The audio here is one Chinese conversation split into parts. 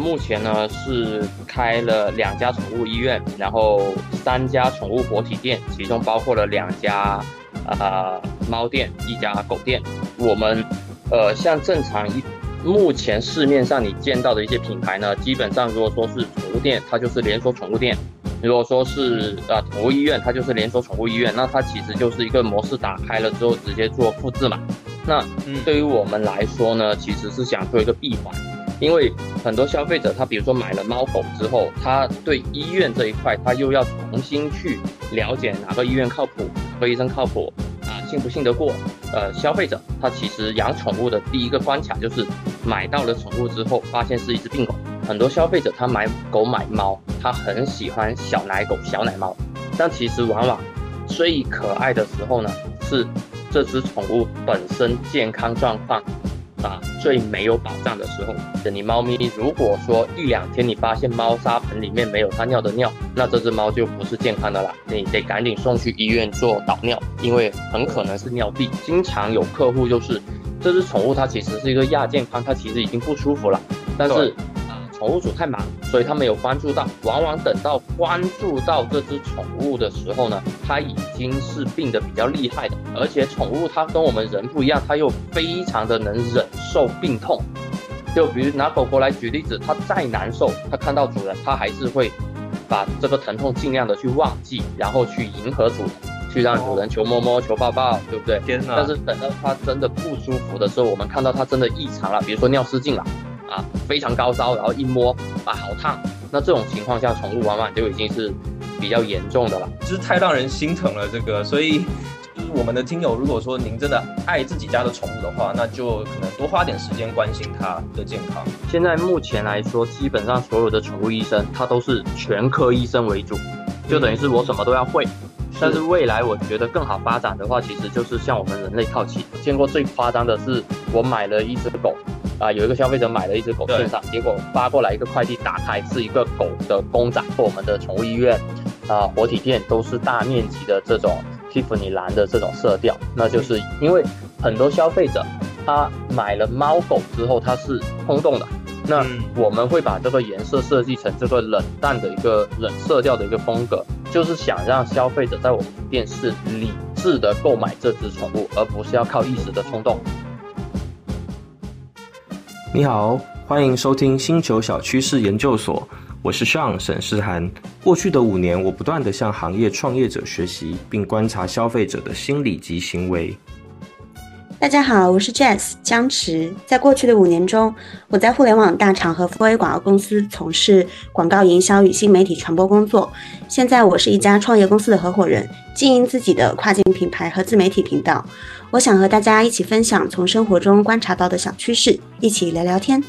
目前呢是开了两家宠物医院，然后三家宠物活体店，其中包括了两家呃猫店，一家狗店。我们呃像正常一目前市面上你见到的一些品牌呢，基本上如果说是宠物店，它就是连锁宠物店；如果说是呃宠物医院，它就是连锁宠物医院。那它其实就是一个模式打开了之后直接做复制嘛。那对于我们来说呢，其实是想做一个闭环。因为很多消费者，他比如说买了猫狗之后，他对医院这一块，他又要重新去了解哪个医院靠谱，哪个医生靠谱啊，信不信得过？呃，消费者他其实养宠物的第一个关卡就是买到了宠物之后，发现是一只病狗。很多消费者他买狗买猫，他很喜欢小奶狗、小奶猫，但其实往往最可爱的时候呢，是这只宠物本身健康状况。啊，最没有保障的时候，你猫咪如果说一两天你发现猫砂盆里面没有它尿的尿，那这只猫就不是健康的了，你得赶紧送去医院做导尿，因为很可能是尿闭。经常有客户就是，这只宠物它其实是一个亚健康，它其实已经不舒服了，但是。宠物主太忙，所以他没有关注到。往往等到关注到这只宠物的时候呢，它已经是病得比较厉害的。而且宠物它跟我们人不一样，它又非常的能忍受病痛。就比如拿狗狗来举例子，它再难受，它看到主人，它还是会把这个疼痛尽量的去忘记，然后去迎合主人，去让主人求摸摸、求抱抱，对不对？但是等到它真的不舒服的时候，我们看到它真的异常了，比如说尿失禁了。啊，非常高烧，然后一摸啊，好烫。那这种情况下，宠物往往就已经是比较严重的了，就是太让人心疼了。这个，所以就是我们的听友，如果说您真的爱自己家的宠物的话，那就可能多花点时间关心它的健康。现在目前来说，基本上所有的宠物医生，他都是全科医生为主，就等于是我什么都要会。但是未来我觉得更好发展的话，其实就是向我们人类靠齐。见过最夸张的是，我买了一只狗。啊，有一个消费者买了一只狗线上，结果发过来一个快递，打开是一个狗的公仔。我们的宠物医院啊，活体店都是大面积的这种蒂芙尼蓝的这种色调，那就是因为很多消费者他买了猫狗之后，他是冲动的。那我们会把这个颜色设计成这个冷淡的一个冷色调的一个风格，就是想让消费者在我们店是理智的购买这只宠物，而不是要靠一时的冲动。你好，欢迎收听星球小趋势研究所，我是 Sean 沈诗涵。过去的五年，我不断地向行业创业者学习，并观察消费者的心理及行为。大家好，我是 Jess 江池。在过去的五年中，我在互联网大厂和 4A 广告公司从事广告营销与新媒体传播工作。现在，我是一家创业公司的合伙人，经营自己的跨境品牌和自媒体频道。我想和大家一起分享从生活中观察到的小趋势，一起聊聊天。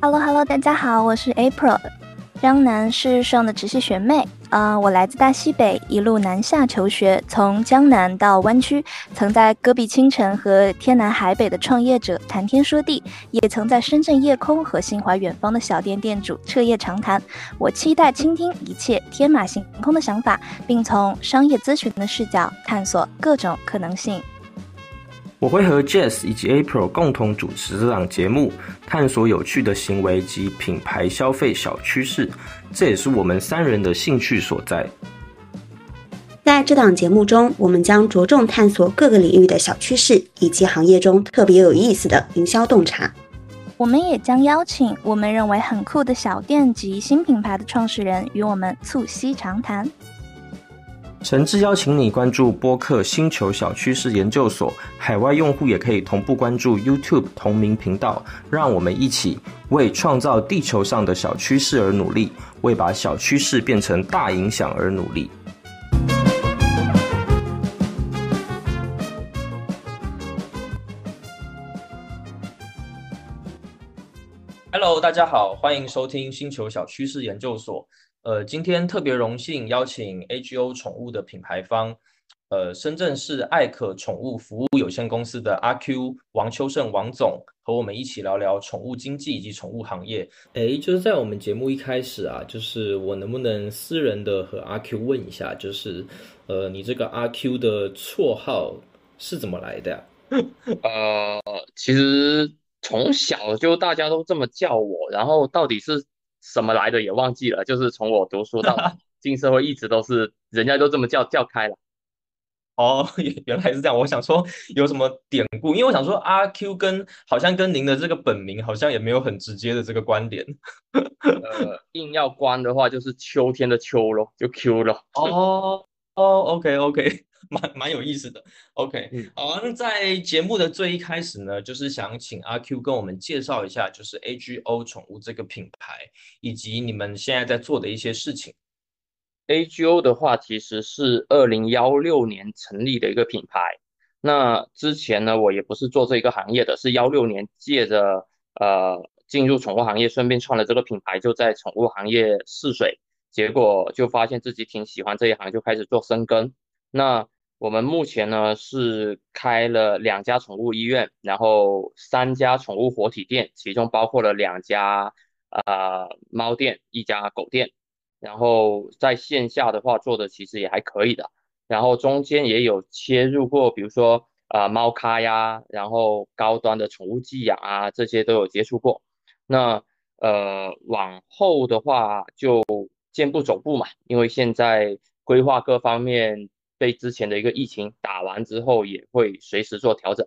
Hello Hello，大家好，我是 April，江南是上的直系学妹。啊，我来自大西北，一路南下求学，从江南到湾区，曾在戈壁清晨和天南海北的创业者谈天说地，也曾在深圳夜空和心怀远方的小店店主彻夜长谈。我期待倾听一切天马行空的想法，并从商业咨询的视角探索各种可能性。我会和 Jess 以及 April 共同主持这档节目，探索有趣的行为及品牌消费小趋势，这也是我们三人的兴趣所在。在这档节目中，我们将着重探索各个领域的小趋势，以及行业中特别有意思的营销洞察。我们也将邀请我们认为很酷的小店及新品牌的创始人，与我们促膝长谈。诚挚邀请你关注播客星球小趋势研究所，海外用户也可以同步关注 YouTube 同名频道。让我们一起为创造地球上的小趋势而努力，为把小趋势变成大影响而努力。Hello，大家好，欢迎收听星球小趋势研究所。呃，今天特别荣幸邀请 AGO 宠物的品牌方，呃，深圳市爱可宠物服务有限公司的阿 Q 王秋胜王总和我们一起聊聊宠物经济以及宠物行业。哎，就是在我们节目一开始啊，就是我能不能私人的和阿 Q 问一下，就是呃，你这个阿 Q 的绰号是怎么来的呀？呃，其实从小就大家都这么叫我，然后到底是什么来的也忘记了。就是从我读书到 进社会，一直都是人家都这么叫叫开了。哦，原来是这样。我想说有什么典故，因为我想说阿 Q 跟好像跟您的这个本名好像也没有很直接的这个关联。呃，硬要关的话，就是秋天的秋咯，就 Q 咯。哦哦，OK OK，蛮蛮有意思的。OK，好，那在节目的最一开始呢，就是想请阿 Q 跟我们介绍一下，就是 AGO 宠物这个品牌，以及你们现在在做的一些事情。AGO 的话，其实是二零幺六年成立的一个品牌。那之前呢，我也不是做这一个行业的，是幺六年借着呃进入宠物行业，顺便创了这个品牌，就在宠物行业试水，结果就发现自己挺喜欢这一行，就开始做深耕。那我们目前呢是开了两家宠物医院，然后三家宠物活体店，其中包括了两家呃猫店，一家狗店。然后在线下的话做的其实也还可以的，然后中间也有切入过，比如说啊猫咖呀，然后高端的宠物寄养啊，这些都有接触过。那呃往后的话就见步走步嘛，因为现在规划各方面被之前的一个疫情打完之后，也会随时做调整。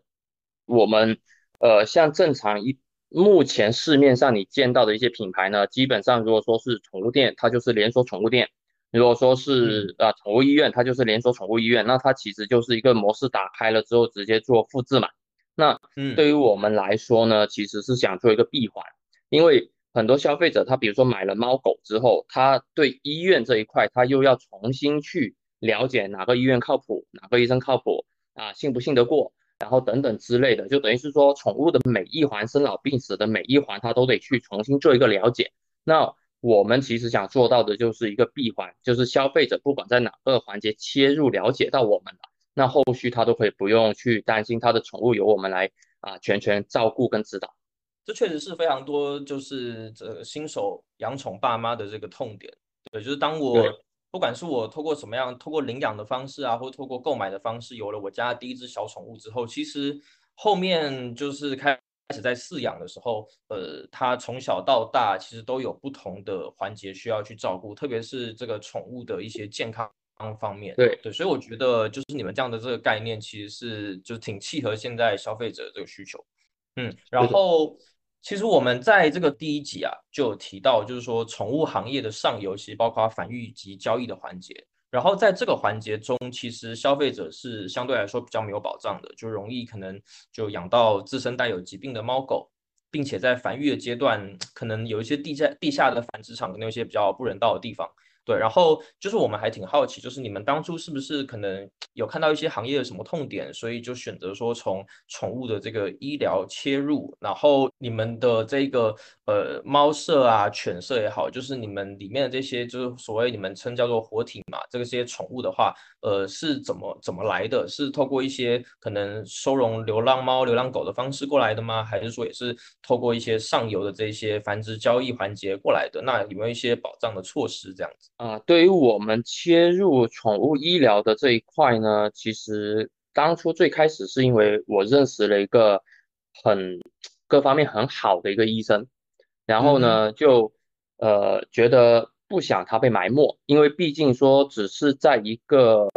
我们呃像正常一。目前市面上你见到的一些品牌呢，基本上如果说是宠物店，它就是连锁宠物店；如果说是啊宠物医院，它就是连锁宠物医院。那它其实就是一个模式打开了之后直接做复制嘛。那对于我们来说呢，其实是想做一个闭环，因为很多消费者他比如说买了猫狗之后，他对医院这一块他又要重新去了解哪个医院靠谱，哪个医生靠谱啊，信不信得过。然后等等之类的，就等于是说，宠物的每一环生老病死的每一环，它都得去重新做一个了解。那我们其实想做到的就是一个闭环，就是消费者不管在哪个环节切入了解到我们了，那后续他都可以不用去担心他的宠物由我们来啊全权照顾跟指导。这确实是非常多就是这新手养宠爸妈的这个痛点。对，就是当我。不管是我透过什么样，透过领养的方式啊，或透过购买的方式，有了我家第一只小宠物之后，其实后面就是开始在饲养的时候，呃，它从小到大其实都有不同的环节需要去照顾，特别是这个宠物的一些健康方面。对对，所以我觉得就是你们这样的这个概念，其实是就挺契合现在消费者这个需求。嗯，然后。其实我们在这个第一集啊，就有提到，就是说宠物行业的上游，其实包括繁育及交易的环节。然后在这个环节中，其实消费者是相对来说比较没有保障的，就容易可能就养到自身带有疾病的猫狗，并且在繁育的阶段，可能有一些地下地下的繁殖场，可能有些比较不人道的地方。对，然后就是我们还挺好奇，就是你们当初是不是可能有看到一些行业的什么痛点，所以就选择说从宠物的这个医疗切入，然后你们的这个呃猫舍啊、犬舍也好，就是你们里面的这些就是所谓你们称叫做活体嘛，这个些宠物的话，呃是怎么怎么来的？是透过一些可能收容流浪猫、流浪狗的方式过来的吗？还是说也是透过一些上游的这些繁殖交易环节过来的？那有没有一些保障的措施这样子？啊，对于我们切入宠物医疗的这一块呢，其实当初最开始是因为我认识了一个很各方面很好的一个医生，然后呢就呃觉得不想他被埋没，因为毕竟说只是在一个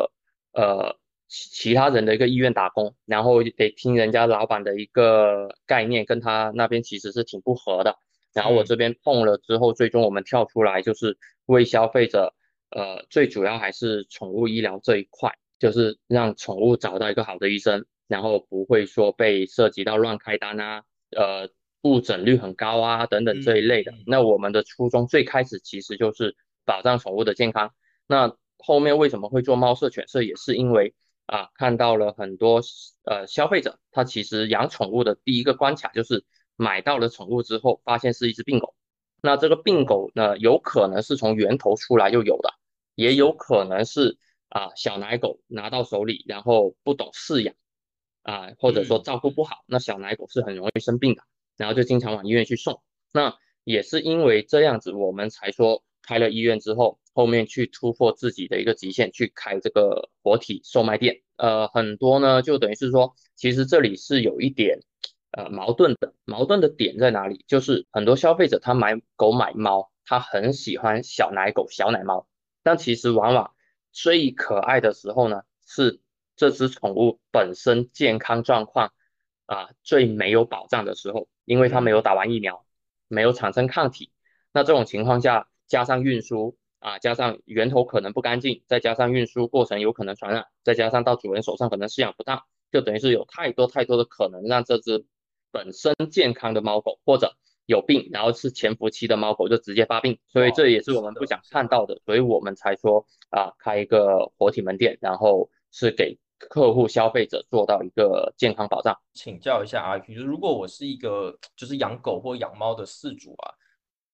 呃其其他人的一个医院打工，然后得听人家老板的一个概念，跟他那边其实是挺不合的。然后我这边碰了之后，最终我们跳出来就是为消费者，呃，最主要还是宠物医疗这一块，就是让宠物找到一个好的医生，然后不会说被涉及到乱开单啊，呃，误诊率很高啊等等这一类的。那我们的初衷最开始其实就是保障宠物的健康。那后面为什么会做猫舍犬舍，也是因为啊看到了很多呃消费者，他其实养宠物的第一个关卡就是。买到了宠物之后，发现是一只病狗，那这个病狗呢，有可能是从源头出来就有的，也有可能是啊小奶狗拿到手里，然后不懂饲养啊，或者说照顾不好，那小奶狗是很容易生病的，然后就经常往医院去送。那也是因为这样子，我们才说开了医院之后，后面去突破自己的一个极限，去开这个活体售卖店。呃，很多呢，就等于是说，其实这里是有一点。呃矛盾的，矛盾的点在哪里？就是很多消费者他买狗买猫，他很喜欢小奶狗、小奶猫，但其实往往最可爱的时候呢，是这只宠物本身健康状况啊最没有保障的时候，因为它没有打完疫苗，没有产生抗体，那这种情况下加上运输。啊，加上源头可能不干净，再加上运输过程有可能传染，再加上到主人手上可能饲养不当，就等于是有太多太多的可能让这只本身健康的猫狗或者有病，然后是潜伏期的猫狗就直接发病，所以这也是我们不想看到的，所以我们才说啊，开一个活体门店，然后是给客户消费者做到一个健康保障。请教一下阿 Q，就是如果我是一个就是养狗或养猫的饲主啊。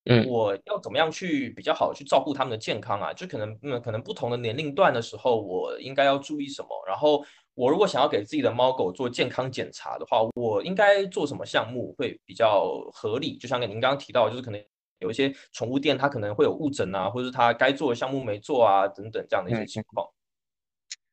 嗯，我要怎么样去比较好去照顾他们的健康啊？就可能，嗯，可能不同的年龄段的时候，我应该要注意什么？然后，我如果想要给自己的猫狗做健康检查的话，我应该做什么项目会比较合理？就像您刚刚提到，就是可能有一些宠物店，它可能会有误诊啊，或者是它该做的项目没做啊，等等这样的一些情况。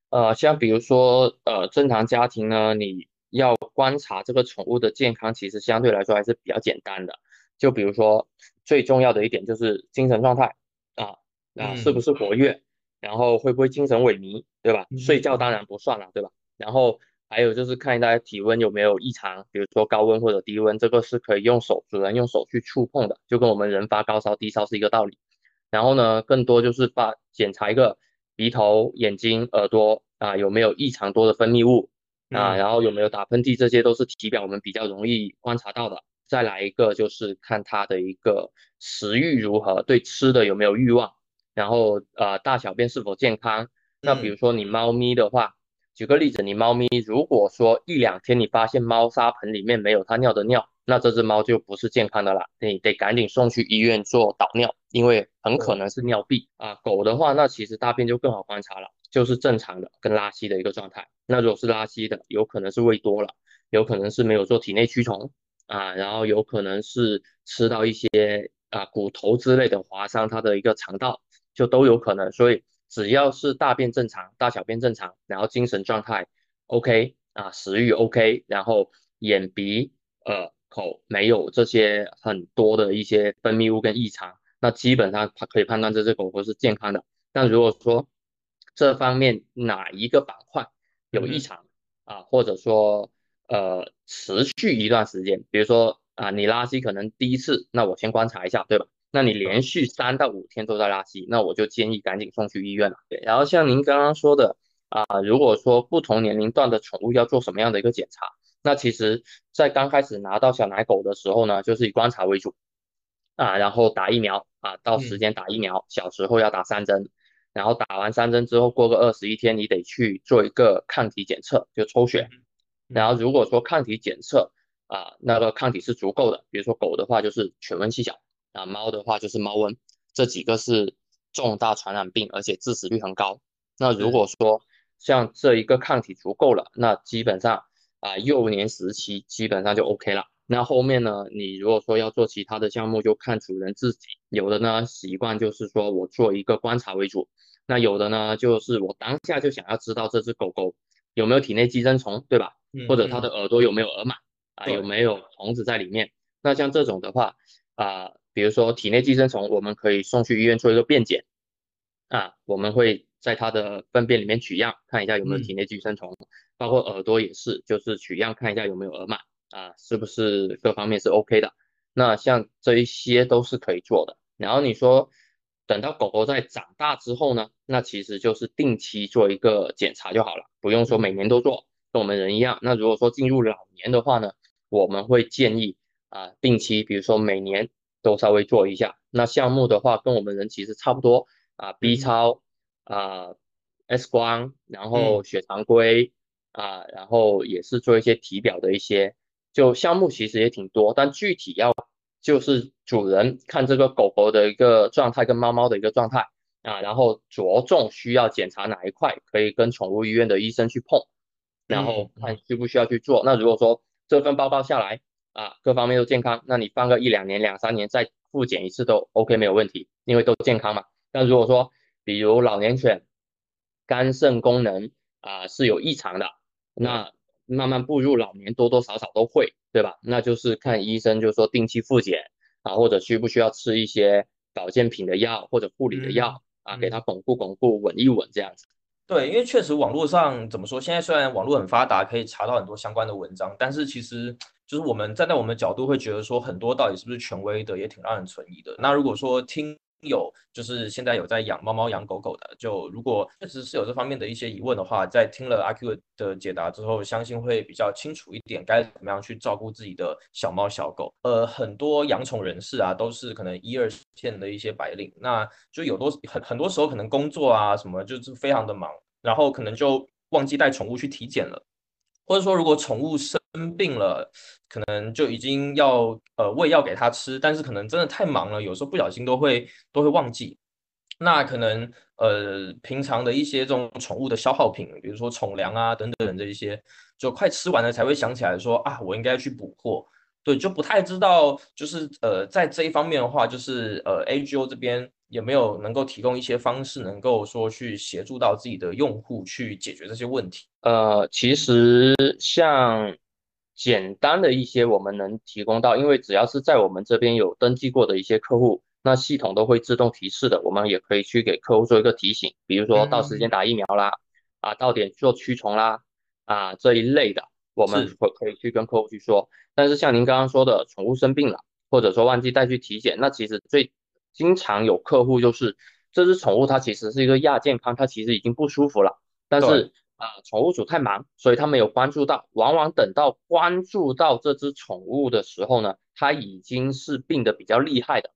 呃，像比如说，呃，正常家庭呢，你要观察这个宠物的健康，其实相对来说还是比较简单的。就比如说，最重要的一点就是精神状态啊啊，是不是活跃，然后会不会精神萎靡，对吧？睡觉当然不算了，对吧？然后还有就是看大家体温有没有异常，比如说高温或者低温，这个是可以用手主人用手去触碰的，就跟我们人发高烧低烧是一个道理。然后呢，更多就是把检查一个鼻头、眼睛、耳朵啊有没有异常多的分泌物啊，然后有没有打喷嚏，这些都是体表我们比较容易观察到的。再来一个就是看它的一个食欲如何，对吃的有没有欲望，然后呃大小便是否健康。那比如说你猫咪的话，举个例子，你猫咪如果说一两天你发现猫砂盆里面没有它尿的尿，那这只猫就不是健康的了，你得赶紧送去医院做导尿，因为很可能是尿闭啊。狗的话，那其实大便就更好观察了，就是正常的跟拉稀的一个状态。那如果是拉稀的，有可能是喂多了，有可能是没有做体内驱虫。啊，然后有可能是吃到一些啊骨头之类的划伤它的一个肠道，就都有可能。所以只要是大便正常、大小便正常，然后精神状态 OK 啊，食欲 OK，然后眼鼻耳口没有这些很多的一些分泌物跟异常，那基本上它可以判断这只狗狗是健康的。但如果说这方面哪一个板块有异常啊，或者说呃，持续一段时间，比如说啊，你拉稀可能第一次，那我先观察一下，对吧？那你连续三到五天都在拉稀，那我就建议赶紧送去医院了。对，然后像您刚刚说的啊，如果说不同年龄段的宠物要做什么样的一个检查，那其实，在刚开始拿到小奶狗的时候呢，就是以观察为主啊，然后打疫苗啊，到时间打疫苗，小时候要打三针，然后打完三针之后，过个二十一天，你得去做一个抗体检测，就抽血。然后如果说抗体检测啊，那个抗体是足够的，比如说狗的话就是犬瘟细小啊，猫的话就是猫瘟，这几个是重大传染病，而且致死率很高。那如果说像这一个抗体足够了，那基本上啊幼年时期基本上就 OK 了。那后面呢，你如果说要做其他的项目，就看主人自己。有的呢习惯就是说我做一个观察为主，那有的呢就是我当下就想要知道这只狗狗有没有体内寄生虫，对吧？或者它的耳朵有没有耳螨啊？有没有虫子在里面？那像这种的话啊，比如说体内寄生虫，我们可以送去医院做一个便检啊。我们会在它的粪便里面取样，看一下有没有体内寄生虫。包括耳朵也是，就是取样看一下有没有耳螨啊，是不是各方面是 OK 的？那像这一些都是可以做的。然后你说等到狗狗在长大之后呢，那其实就是定期做一个检查就好了，不用说每年都做。跟我们人一样，那如果说进入老年的话呢，我们会建议啊定期，比如说每年都稍微做一下。那项目的话跟我们人其实差不多啊，B 超啊，X 光，然后血常规啊，然后也是做一些体表的一些，就项目其实也挺多，但具体要就是主人看这个狗狗的一个状态跟猫猫的一个状态啊，然后着重需要检查哪一块，可以跟宠物医院的医生去碰。然后看需不需要去做。那如果说这份报告下来啊，各方面都健康，那你放个一两年、两三年再复检一次都 OK 没有问题，因为都健康嘛。但如果说比如老年犬肝肾功能啊是有异常的，那慢慢步入老年，多多少少都会，对吧？那就是看医生，就是说定期复检啊，或者需不需要吃一些保健品的药或者护理的药啊，给它巩固巩固、稳一稳这样子。对，因为确实网络上怎么说，现在虽然网络很发达，可以查到很多相关的文章，但是其实就是我们站在我们的角度会觉得说，很多到底是不是权威的，也挺让人存疑的。那如果说听。有，就是现在有在养猫猫、养狗狗的，就如果确实是有这方面的一些疑问的话，在听了阿 Q 的解答之后，相信会比较清楚一点，该怎么样去照顾自己的小猫小狗。呃，很多养宠人士啊，都是可能一二线的一些白领，那就有多很很多时候可能工作啊什么就是非常的忙，然后可能就忘记带宠物去体检了。或者说，如果宠物生生病了，可能就已经要呃喂药给他吃，但是可能真的太忙了，有时候不小心都会都会忘记。那可能呃平常的一些这种宠物的消耗品，比如说宠粮啊等等这一些，就快吃完了才会想起来说啊，我应该去补货。对，就不太知道，就是呃在这一方面的话，就是呃 AGO 这边。有没有能够提供一些方式，能够说去协助到自己的用户去解决这些问题？呃，其实像简单的一些我们能提供到，因为只要是在我们这边有登记过的一些客户，那系统都会自动提示的。我们也可以去给客户做一个提醒，比如说到时间打疫苗啦，啊，到点做驱虫啦，啊这一类的，我们会可以去跟客户去说。但是像您刚刚说的，宠物生病了，或者说忘记带去体检，那其实最经常有客户就是这只宠物它其实是一个亚健康，它其实已经不舒服了，但是啊宠物主太忙，所以他没有关注到，往往等到关注到这只宠物的时候呢，它已经是病得比较厉害的，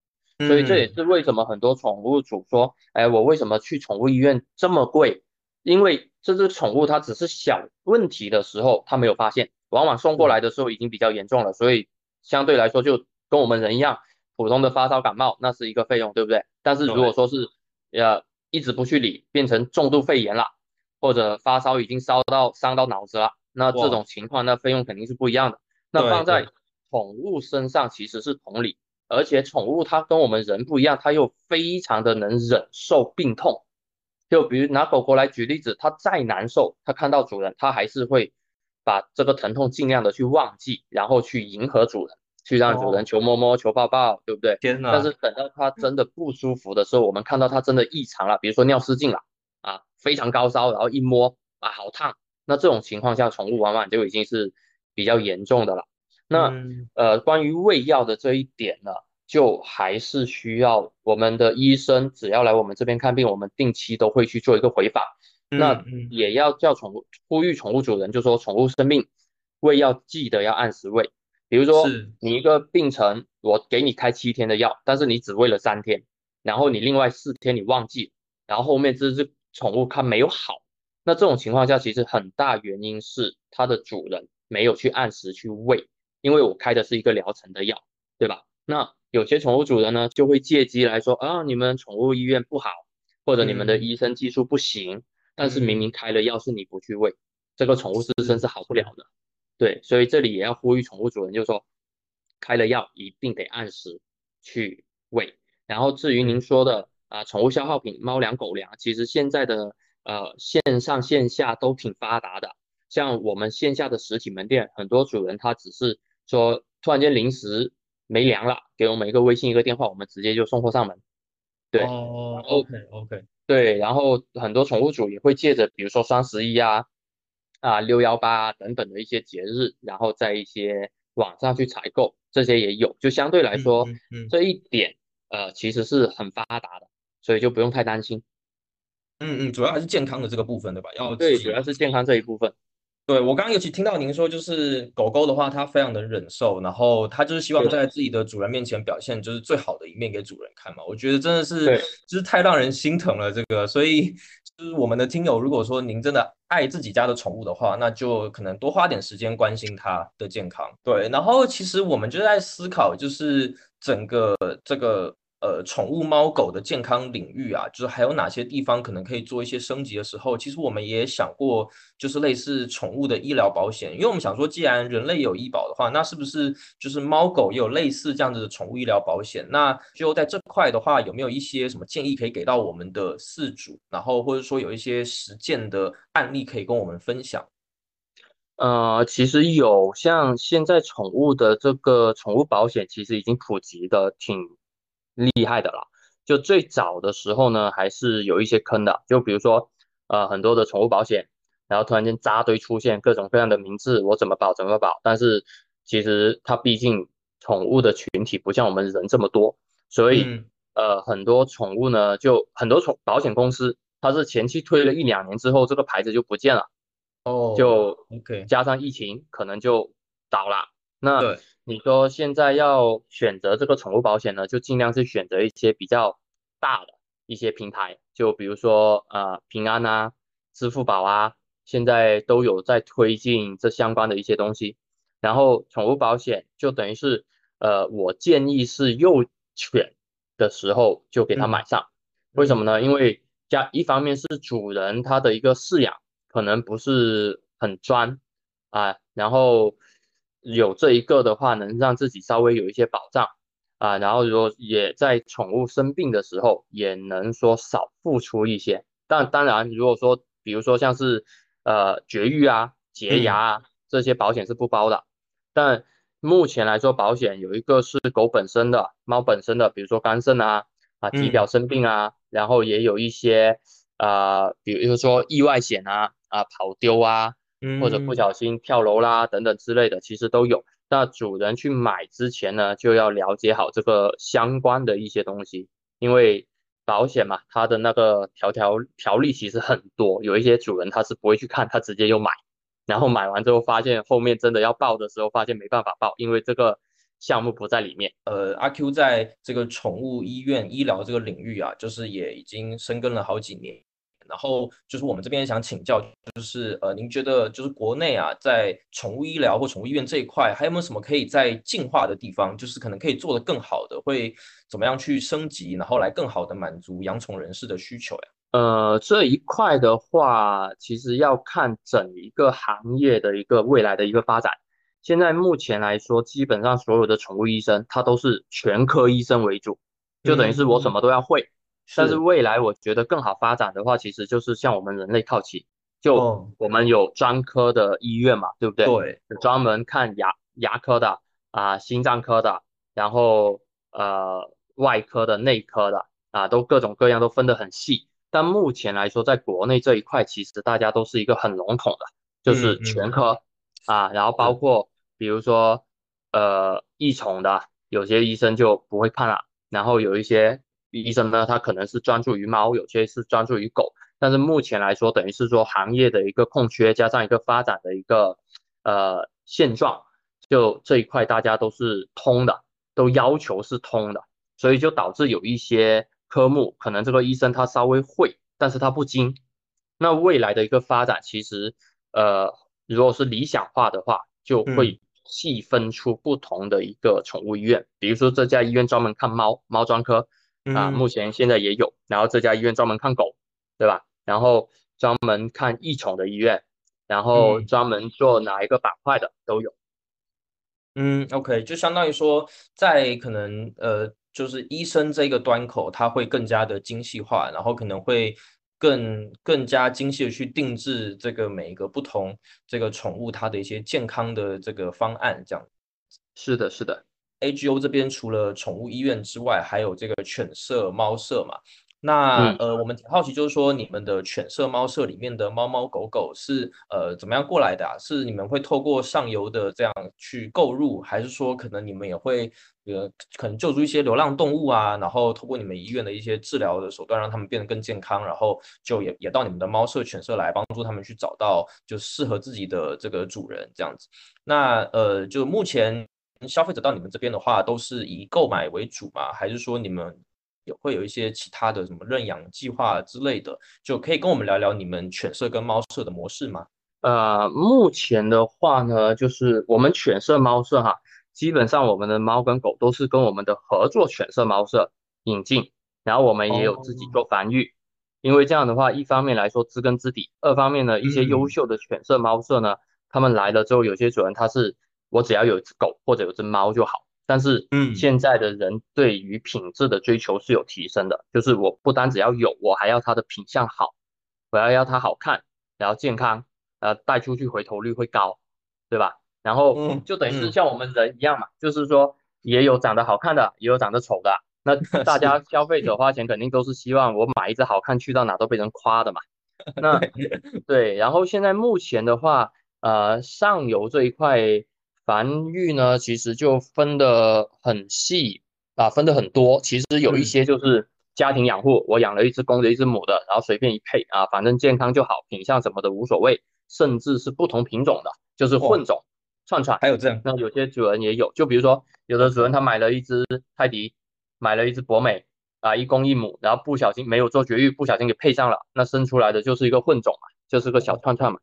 所以这也是为什么很多宠物主说，哎我为什么去宠物医院这么贵？因为这只宠物它只是小问题的时候它没有发现，往往送过来的时候已经比较严重了，所以相对来说就跟我们人一样。普通的发烧感冒那是一个费用，对不对？但是如果说是呃一直不去理，变成重度肺炎了，或者发烧已经烧到伤到脑子了，那这种情况那费用肯定是不一样的。那放在宠物身上其实是同理，而且宠物它跟我们人不一样，它又非常的能忍受病痛。就比如拿狗狗来举例子，它再难受，它看到主人，它还是会把这个疼痛尽量的去忘记，然后去迎合主人。去让主人求摸摸、求抱抱，对不对？天哪！但是等到它真的不舒服的时候，我们看到它真的异常了，比如说尿失禁了啊，非常高烧，然后一摸啊，好烫。那这种情况下，宠物往往就已经是比较严重的了。那呃，关于喂药的这一点呢，就还是需要我们的医生，只要来我们这边看病，我们定期都会去做一个回访。那也要叫宠物呼吁宠物主人，就说宠物生病，喂药记得要按时喂。比如说，你一个病程，我给你开七天的药，但是你只喂了三天，然后你另外四天你忘记，然后后面这只宠物它没有好，那这种情况下，其实很大原因是它的主人没有去按时去喂，因为我开的是一个疗程的药，对吧？那有些宠物主人呢，就会借机来说啊，你们宠物医院不好，或者你们的医生技术不行，但是明明开了药是你不去喂，这个宠物自身是好不了的。对，所以这里也要呼吁宠物主人，就是说开了药一定得按时去喂。然后至于您说的啊，宠物消耗品，猫粮、狗粮，其实现在的呃线上线下都挺发达的。像我们线下的实体门店，很多主人他只是说突然间临时没粮了，给我们一个微信一个电话，我们直接就送货上门。对哦，OK OK，对，然后很多宠物主也会借着比如说双十一啊。啊，六幺八等等的一些节日，然后在一些网上去采购，这些也有，就相对来说，这一点呃其实是很发达的，所以就不用太担心。嗯嗯，主要还是健康的这个部分，对吧？要对，主要是健康这一部分。对我刚刚尤其听到您说，就是狗狗的话，它非常的忍受，然后它就是希望在自己的主人面前表现就是最好的一面给主人看嘛。我觉得真的是，就是太让人心疼了这个。所以就是我们的听友，如果说您真的爱自己家的宠物的话，那就可能多花点时间关心它的健康。对，然后其实我们就在思考，就是整个这个。呃，宠物猫狗的健康领域啊，就是还有哪些地方可能可以做一些升级的时候，其实我们也想过，就是类似宠物的医疗保险，因为我们想说，既然人类有医保的话，那是不是就是猫狗也有类似这样子的宠物医疗保险？那就在这块的话，有没有一些什么建议可以给到我们的饲主，然后或者说有一些实践的案例可以跟我们分享？呃，其实有像现在宠物的这个宠物保险，其实已经普及的挺厉害的了。就最早的时候呢，还是有一些坑的。就比如说，呃，很多的宠物保险，然后突然间扎堆出现各种各样的名字，我怎么保怎么保。但是其实它毕竟宠物的群体不像我们人这么多，所以呃，很多宠物呢，就很多宠保险公司，它是前期推了一两年之后，这个牌子就不见了。哦，就 OK，加上疫情，可能就倒了。那你说现在要选择这个宠物保险呢，就尽量是选择一些比较大的一些平台，就比如说呃平安啊、支付宝啊，现在都有在推进这相关的一些东西。然后宠物保险就等于是呃，我建议是幼犬的时候就给它买上。为什么呢？因为家一方面是主人他的一个饲养。可能不是很专啊，然后有这一个的话，能让自己稍微有一些保障啊，然后如果也在宠物生病的时候，也能说少付出一些。但当然，如果说比如说像是呃绝育啊、洁牙啊这些保险是不包的。但目前来说，保险有一个是狗本身的、猫本身的，比如说肝肾啊、啊体表生病啊，然后也有一些啊，比如说意外险啊。啊，跑丢啊，或者不小心跳楼啦，等等之类的，其实都有。那主人去买之前呢，就要了解好这个相关的一些东西，因为保险嘛，它的那个条条条例其实很多，有一些主人他是不会去看，他直接就买，然后买完之后发现后面真的要报的时候，发现没办法报，因为这个项目不在里面。呃，阿 Q 在这个宠物医院医疗这个领域啊，就是也已经深耕了好几年。然后就是我们这边想请教，就是呃，您觉得就是国内啊，在宠物医疗或宠物医院这一块，还有没有什么可以在进化的地方？就是可能可以做得更好的，会怎么样去升级，然后来更好的满足养宠人士的需求呀？呃，这一块的话，其实要看整一个行业的一个未来的一个发展。现在目前来说，基本上所有的宠物医生，他都是全科医生为主，就等于是我什么都要会。但是未来我觉得更好发展的话，其实就是向我们人类靠齐。就我们有专科的医院嘛，对不对？对，专门看牙牙科的啊，心脏科的，然后呃外科的、内科的啊，都各种各样都分得很细。但目前来说，在国内这一块，其实大家都是一个很笼统的，就是全科啊，然后包括比如说呃异宠的，有些医生就不会看了，然后有一些。医生呢，他可能是专注于猫，有些是专注于狗，但是目前来说，等于是说行业的一个空缺，加上一个发展的一个呃现状，就这一块大家都是通的，都要求是通的，所以就导致有一些科目可能这个医生他稍微会，但是他不精。那未来的一个发展，其实呃，如果是理想化的话，就会细分出不同的一个宠物医院，比如说这家医院专门看猫，猫专科。啊，目前现在也有，然后这家医院专门看狗，对吧？然后专门看异宠的医院，然后专门做哪一个板块的都有。嗯，OK，就相当于说，在可能呃，就是医生这个端口，它会更加的精细化，然后可能会更更加精细的去定制这个每一个不同这个宠物它的一些健康的这个方案，这样。是的，是的。A G O 这边除了宠物医院之外，还有这个犬舍、猫舍嘛？那呃，我们挺好奇，就是说你们的犬舍、猫舍里面的猫猫狗狗是呃怎么样过来的？是你们会透过上游的这样去购入，还是说可能你们也会呃可能救助一些流浪动物啊？然后透过你们医院的一些治疗的手段，让他们变得更健康，然后就也也到你们的猫舍、犬舍来帮助他们去找到就适合自己的这个主人这样子。那呃，就目前。消费者到你们这边的话，都是以购买为主吗？还是说你们有会有一些其他的什么认养计划之类的？就可以跟我们聊聊你们犬舍跟猫舍的模式吗？呃，目前的话呢，就是我们犬舍、猫舍哈，基本上我们的猫跟狗都是跟我们的合作犬舍、猫舍引进，然后我们也有自己做繁育，因为这样的话，一方面来说知根知底，二方面呢，一些优秀的犬舍、猫舍呢，他们来了之后，有些主人他是。我只要有一只狗或者有只猫就好，但是，嗯，现在的人对于品质的追求是有提升的，就是我不单只要有，我还要它的品相好，我要要它好看，然后健康，呃，带出去回头率会高，对吧？然后就等于是像我们人一样嘛，就是说也有长得好看的，也有长得丑的。那 大家消费者花钱肯定都是希望我买一只好看，去到哪都被人夸的嘛。那 对，然后现在目前的话，呃，上游这一块繁育呢，其实就分得很细啊，分得很多。其实有一些就是家庭养护，我养了一只公的，一只母的，然后随便一配啊，反正健康就好，品相什么的无所谓，甚至是不同品种的，就是混种串串。还有这样，那有些主人也有，就比如说有的主人他买了一只泰迪。买了一只博美啊，一公一母，然后不小心没有做绝育，不小心给配上了，那生出来的就是一个混种嘛，就是个小串串嘛。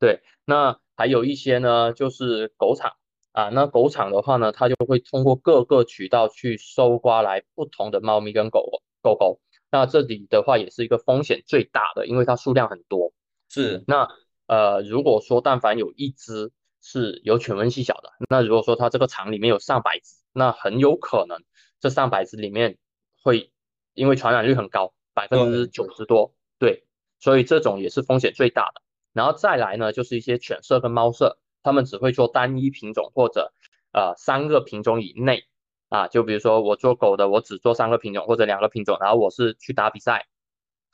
对，那还有一些呢，就是狗场啊，那狗场的话呢，它就会通过各个渠道去收刮来不同的猫咪跟狗狗狗。那这里的话也是一个风险最大的，因为它数量很多。是，那呃，如果说但凡有一只是有犬瘟细小的，那如果说它这个场里面有上百只，那很有可能。这上百只里面会因为传染率很高，百分之九十多，对，所以这种也是风险最大的。然后再来呢，就是一些犬舍跟猫舍，他们只会做单一品种或者呃三个品种以内。啊，就比如说我做狗的，我只做三个品种或者两个品种，然后我是去打比赛。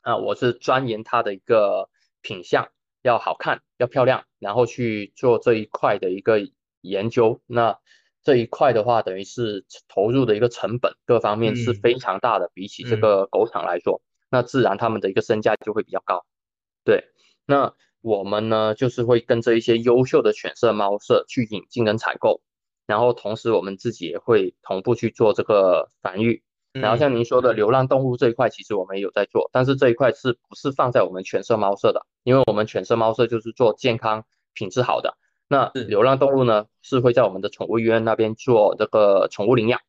啊，我是钻研它的一个品相要好看要漂亮，然后去做这一块的一个研究，那。这一块的话，等于是投入的一个成本，各方面是非常大的，比起这个狗场来说，那自然他们的一个身价就会比较高。对，那我们呢，就是会跟着一些优秀的犬舍、猫舍去引进跟采购，然后同时我们自己也会同步去做这个繁育。然后像您说的流浪动物这一块，其实我们也有在做，但是这一块是不是放在我们犬舍、猫舍的？因为我们犬舍、猫舍就是做健康、品质好的。那流浪动物呢，是会在我们的宠物医院那边做这个宠物领养，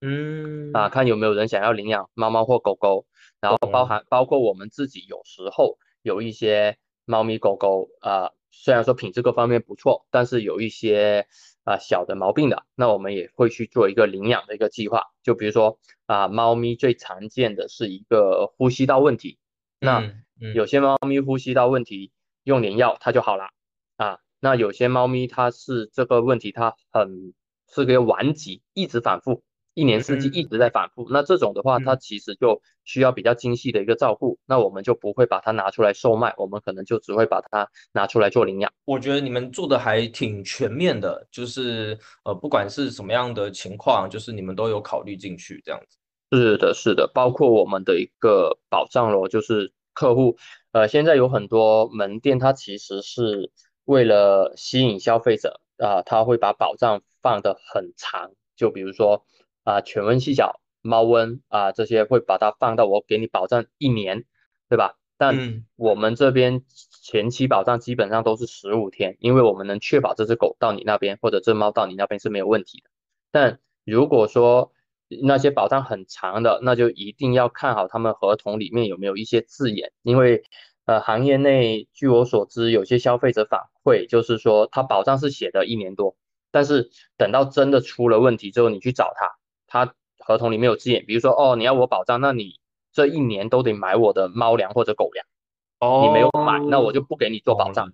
嗯，啊，看有没有人想要领养猫猫或狗狗，然后包含包括我们自己有时候有一些猫咪狗狗啊，虽然说品质各方面不错，但是有一些啊小的毛病的，那我们也会去做一个领养的一个计划。就比如说啊，猫咪最常见的是一个呼吸道问题，那有些猫咪呼吸道问题用点药它就好了啊。那有些猫咪它是这个问题，它很是个顽疾，一直反复，一年四季一直在反复。那这种的话，它其实就需要比较精细的一个照顾。那我们就不会把它拿出来售卖，我们可能就只会把它拿出来做领养。我觉得你们做的还挺全面的，就是呃，不管是什么样的情况，就是你们都有考虑进去这样子。是的，是的，包括我们的一个保障咯，就是客户，呃，现在有很多门店，它其实是。为了吸引消费者啊，他会把保障放得很长，就比如说啊，犬瘟细小、猫瘟啊这些会把它放到我给你保障一年，对吧？但我们这边前期保障基本上都是十五天，因为我们能确保这只狗到你那边或者这猫到你那边是没有问题的。但如果说那些保障很长的，那就一定要看好他们合同里面有没有一些字眼，因为。呃，行业内据我所知，有些消费者反馈就是说，他保障是写的一年多，但是等到真的出了问题之后，你去找他，他合同里面有字眼，比如说，哦，你要我保障，那你这一年都得买我的猫粮或者狗粮，哦，你没有买，那我就不给你做保障。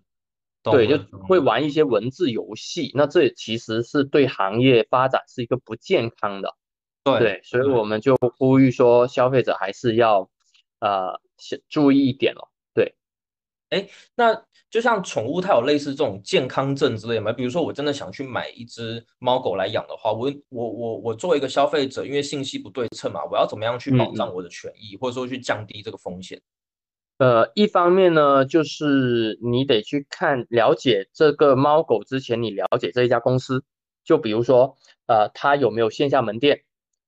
对，就会玩一些文字游戏，那这其实是对行业发展是一个不健康的。对，所以我们就呼吁说，消费者还是要呃注意一点哦。哎，那就像宠物，它有类似这种健康证之类嘛？比如说，我真的想去买一只猫狗来养的话，我我我我作为一个消费者，因为信息不对称嘛，我要怎么样去保障我的权益，或者说去降低这个风险？呃，一方面呢，就是你得去看了解这个猫狗之前，你了解这一家公司，就比如说，呃，它有没有线下门店，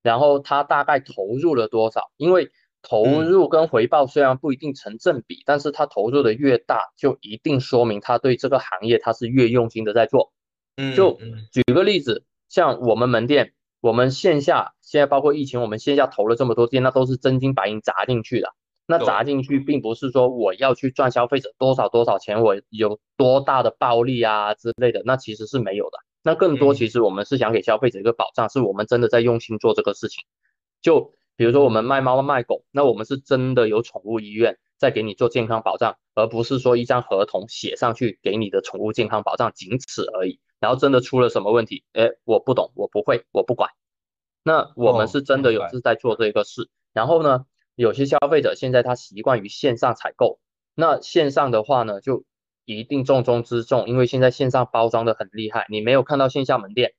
然后它大概投入了多少，因为。投入跟回报虽然不一定成正比，但是他投入的越大，就一定说明他对这个行业他是越用心的在做。嗯，就举个例子，像我们门店，我们线下现在包括疫情，我们线下投了这么多店，那都是真金白银砸进去的。那砸进去，并不是说我要去赚消费者多少多少钱，我有多大的暴利啊之类的，那其实是没有的。那更多其实我们是想给消费者一个保障，是我们真的在用心做这个事情。就比如说我们卖猫卖狗，那我们是真的有宠物医院在给你做健康保障，而不是说一张合同写上去给你的宠物健康保障，仅此而已。然后真的出了什么问题，哎，我不懂，我不会，我不管。那我们是真的有是在做这个事。然后呢，有些消费者现在他习惯于线上采购，那线上的话呢，就一定重中之重，因为现在线上包装的很厉害，你没有看到线下门店，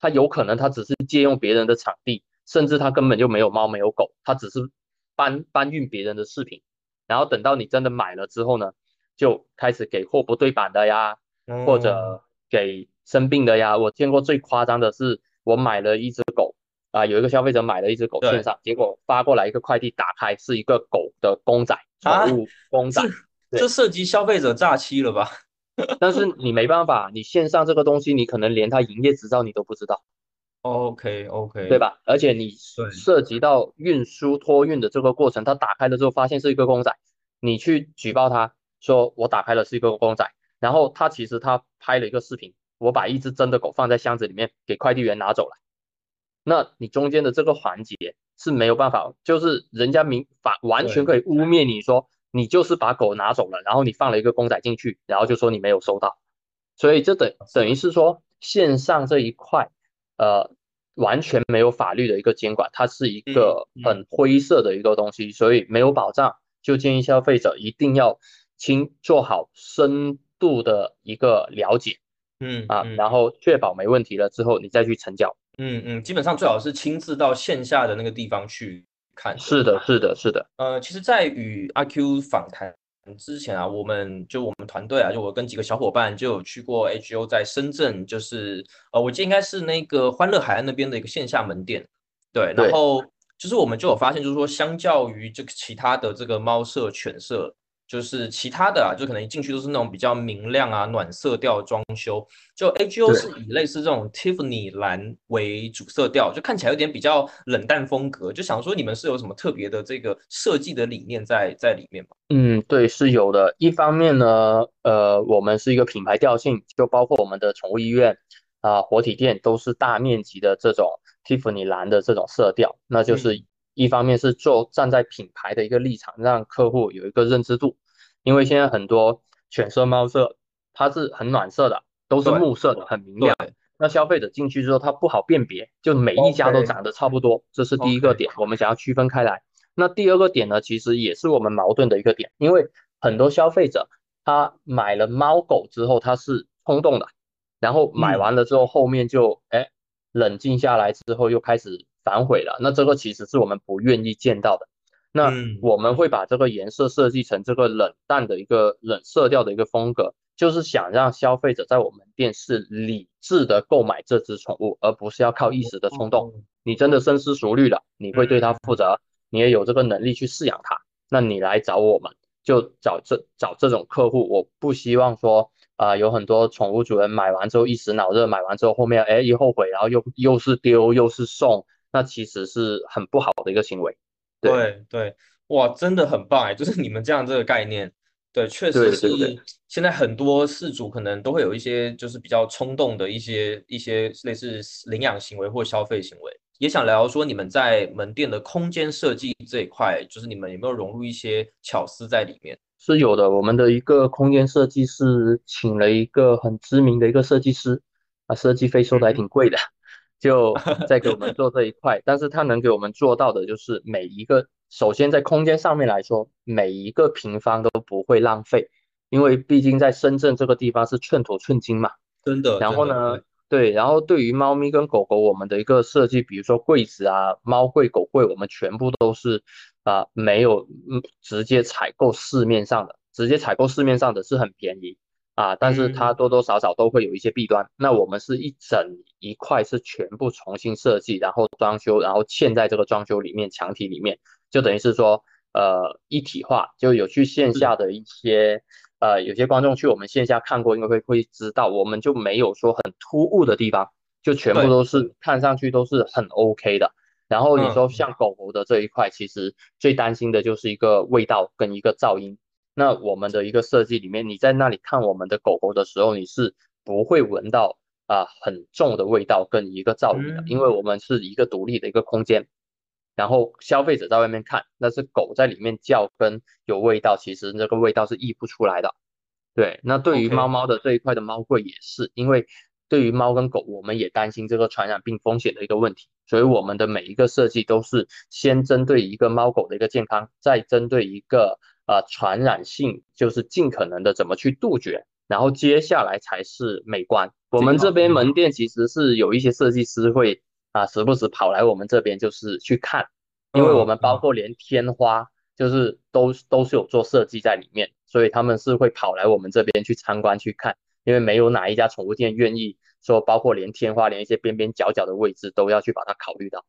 他有可能他只是借用别人的场地，甚至他根本就没有猫没有狗，他只是搬搬运别人的饰品，然后等到你真的买了之后呢，就开始给货不对版的呀，或者给生病的呀。我见过最夸张的是，我买了一只狗。啊，有一个消费者买了一只狗线上，结果发过来一个快递，打开是一个狗的公仔，宠物公仔，这涉及消费者诈欺了吧？但是你没办法，你线上这个东西，你可能连它营业执照你都不知道。OK OK，对吧？而且你涉及到运输托运的这个过程，他打开了之后发现是一个公仔，你去举报他说我打开了是一个公仔，然后他其实他拍了一个视频，我把一只真的狗放在箱子里面给快递员拿走了。那你中间的这个环节是没有办法，就是人家明法完全可以污蔑你说你就是把狗拿走了，然后你放了一个公仔进去，然后就说你没有收到，所以这等等于是说线上这一块，呃，完全没有法律的一个监管，它是一个很灰色的一个东西，所以没有保障，就建议消费者一定要清做好深度的一个了解，嗯啊，然后确保没问题了之后，你再去成交。嗯嗯，基本上最好是亲自到线下的那个地方去看。是的，是的，是的。呃，其实，在与阿 Q 访谈之前啊，我们就我们团队啊，就我跟几个小伙伴就有去过 HO 在深圳，就是呃，我记得应该是那个欢乐海岸那边的一个线下门店。对，然后就是我们就有发现，就是说，相较于这个其他的这个猫舍、犬舍。就是其他的啊，就可能一进去都是那种比较明亮啊、暖色调装修。就 A G O 是以类似这种 Tiffany 蓝为主色调，就看起来有点比较冷淡风格。就想说你们是有什么特别的这个设计的理念在在里面吗？嗯，对，是有的。一方面呢，呃，我们是一个品牌调性，就包括我们的宠物医院啊、活体店都是大面积的这种 Tiffany 蓝的这种色调。那就是一方面是做站在品牌的一个立场，让客户有一个认知度。因为现在很多犬舍、猫舍，它是很暖色的，都是木色的，很明亮。那消费者进去之后，它不好辨别，就每一家都长得差不多，这是第一个点，我们想要区分开来。那第二个点呢，其实也是我们矛盾的一个点，因为很多消费者他买了猫狗之后，他是冲动的，然后买完了之后，后面就哎冷静下来之后又开始反悔了。那这个其实是我们不愿意见到的。那我们会把这个颜色设计成这个冷淡的一个冷色调的一个风格，就是想让消费者在我们店是理智的购买这只宠物，而不是要靠一时的冲动。你真的深思熟虑了，你会对它负责，你也有这个能力去饲养它，那你来找我们，就找这找这种客户。我不希望说啊，有很多宠物主人买完之后一时脑热，买完之后后面哎一后悔，然后又又是丢又是送，那其实是很不好的一个行为。对对，哇，真的很棒哎！就是你们这样这个概念，对，确实是现在很多事主可能都会有一些就是比较冲动的一些一些类似领养行为或消费行为。也想聊说你们在门店的空间设计这一块，就是你们有没有融入一些巧思在里面？是有的，我们的一个空间设计师请了一个很知名的一个设计师，啊，设计费收的还挺贵的。就在给我们做这一块，但是他能给我们做到的就是每一个，首先在空间上面来说，每一个平方都不会浪费，因为毕竟在深圳这个地方是寸土寸金嘛。真的。然后呢，对，然后对于猫咪跟狗狗，我们的一个设计，比如说柜子啊，猫柜、狗柜，我们全部都是啊，没有嗯直接采购市面上的，直接采购市面上的是很便宜。啊，但是它多多少少都会有一些弊端。那我们是一整一块是全部重新设计，然后装修，然后嵌在这个装修里面墙体里面，就等于是说呃一体化。就有去线下的一些呃有些观众去我们线下看过，应该会会知道，我们就没有说很突兀的地方，就全部都是看上去都是很 OK 的。然后你说像狗狗的这一块，其实最担心的就是一个味道跟一个噪音。那我们的一个设计里面，你在那里看我们的狗狗的时候，你是不会闻到啊很重的味道跟一个噪音的，因为我们是一个独立的一个空间。然后消费者在外面看，那是狗在里面叫跟有味道，其实那个味道是溢不出来的。对，那对于猫猫的这一块的猫柜也是，因为对于猫跟狗，我们也担心这个传染病风险的一个问题，所以我们的每一个设计都是先针对一个猫狗的一个健康，再针对一个呃传染性，就是尽可能的怎么去杜绝，然后接下来才是美观。我们这边门店其实是有一些设计师会啊时不时跑来我们这边就是去看，因为我们包括连天花就是都都是有做设计在里面，所以他们是会跑来我们这边去参观去看。因为没有哪一家宠物店愿意说，包括连天花、连一些边边角角的位置都要去把它考虑到。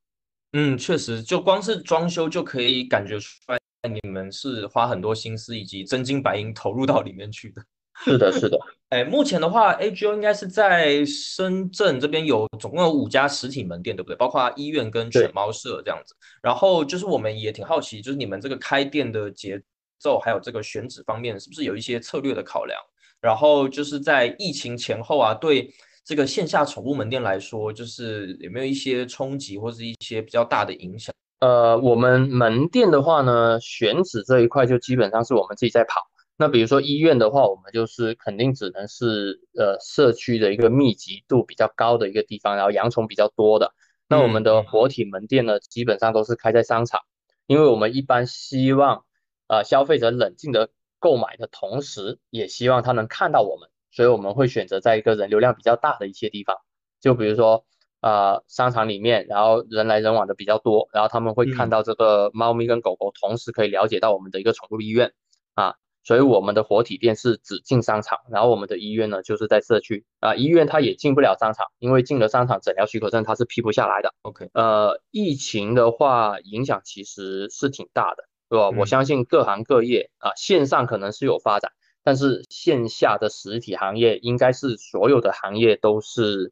嗯，确实，就光是装修就可以感觉出来，你们是花很多心思以及真金白银投入到里面去的。是的，是的。哎，目前的话，AGO 应该是在深圳这边有总共有五家实体门店，对不对？包括医院跟犬猫舍这样子。然后就是我们也挺好奇，就是你们这个开店的节奏还有这个选址方面，是不是有一些策略的考量？然后就是在疫情前后啊，对这个线下宠物门店来说，就是有没有一些冲击或是一些比较大的影响？呃，我们门店的话呢，选址这一块就基本上是我们自己在跑。那比如说医院的话，我们就是肯定只能是呃社区的一个密集度比较高的一个地方，然后养宠比较多的。那我们的活体门店呢，基本上都是开在商场，因为我们一般希望呃消费者冷静的。购买的同时，也希望他能看到我们，所以我们会选择在一个人流量比较大的一些地方，就比如说，呃，商场里面，然后人来人往的比较多，然后他们会看到这个猫咪跟狗狗，同时可以了解到我们的一个宠物医院啊，所以我们的活体店是只进商场，然后我们的医院呢就是在社区啊，医院它也进不了商场，因为进了商场诊疗许可证它是批不下来的。OK，呃，疫情的话影响其实是挺大的。对吧？我相信各行各业啊，线上可能是有发展，但是线下的实体行业应该是所有的行业都是